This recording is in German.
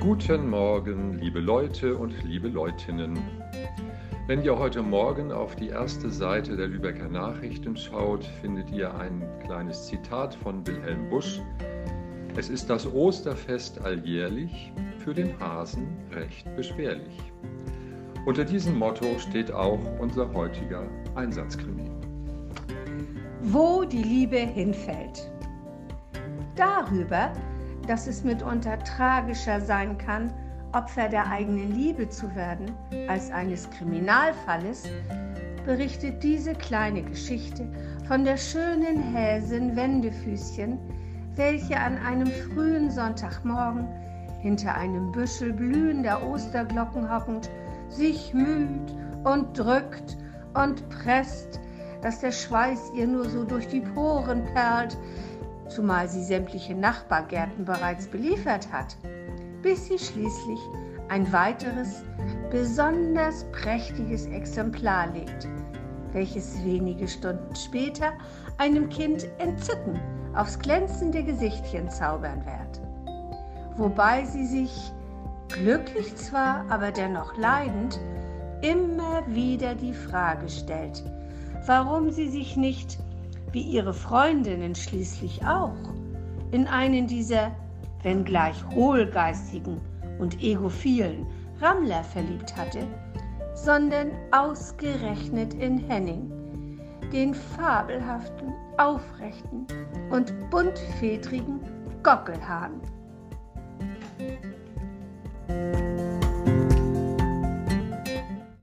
Guten Morgen, liebe Leute und liebe Leutinnen. Wenn ihr heute Morgen auf die erste Seite der Lübecker Nachrichten schaut, findet ihr ein kleines Zitat von Wilhelm Busch. Es ist das Osterfest alljährlich, für den Hasen recht beschwerlich. Unter diesem Motto steht auch unser heutiger Einsatzkrimi. Wo die Liebe hinfällt. Darüber, dass es mitunter tragischer sein kann, Opfer der eigenen Liebe zu werden, als eines Kriminalfalles, berichtet diese kleine Geschichte von der schönen Häsin Wendefüßchen, welche an einem frühen Sonntagmorgen hinter einem Büschel blühender Osterglocken hockend sich müht und drückt und presst, dass der Schweiß ihr nur so durch die Poren perlt, zumal sie sämtliche Nachbargärten bereits beliefert hat, bis sie schließlich ein weiteres, besonders prächtiges Exemplar legt, welches wenige Stunden später einem Kind Entzücken aufs glänzende Gesichtchen zaubern wird. Wobei sie sich, glücklich zwar, aber dennoch leidend, immer wieder die Frage stellt, warum sie sich nicht wie ihre Freundinnen schließlich auch, in einen dieser, wenngleich hohlgeistigen und egophilen Rammler verliebt hatte, sondern ausgerechnet in Henning, den fabelhaften, aufrechten und buntfedrigen Gockelhahn.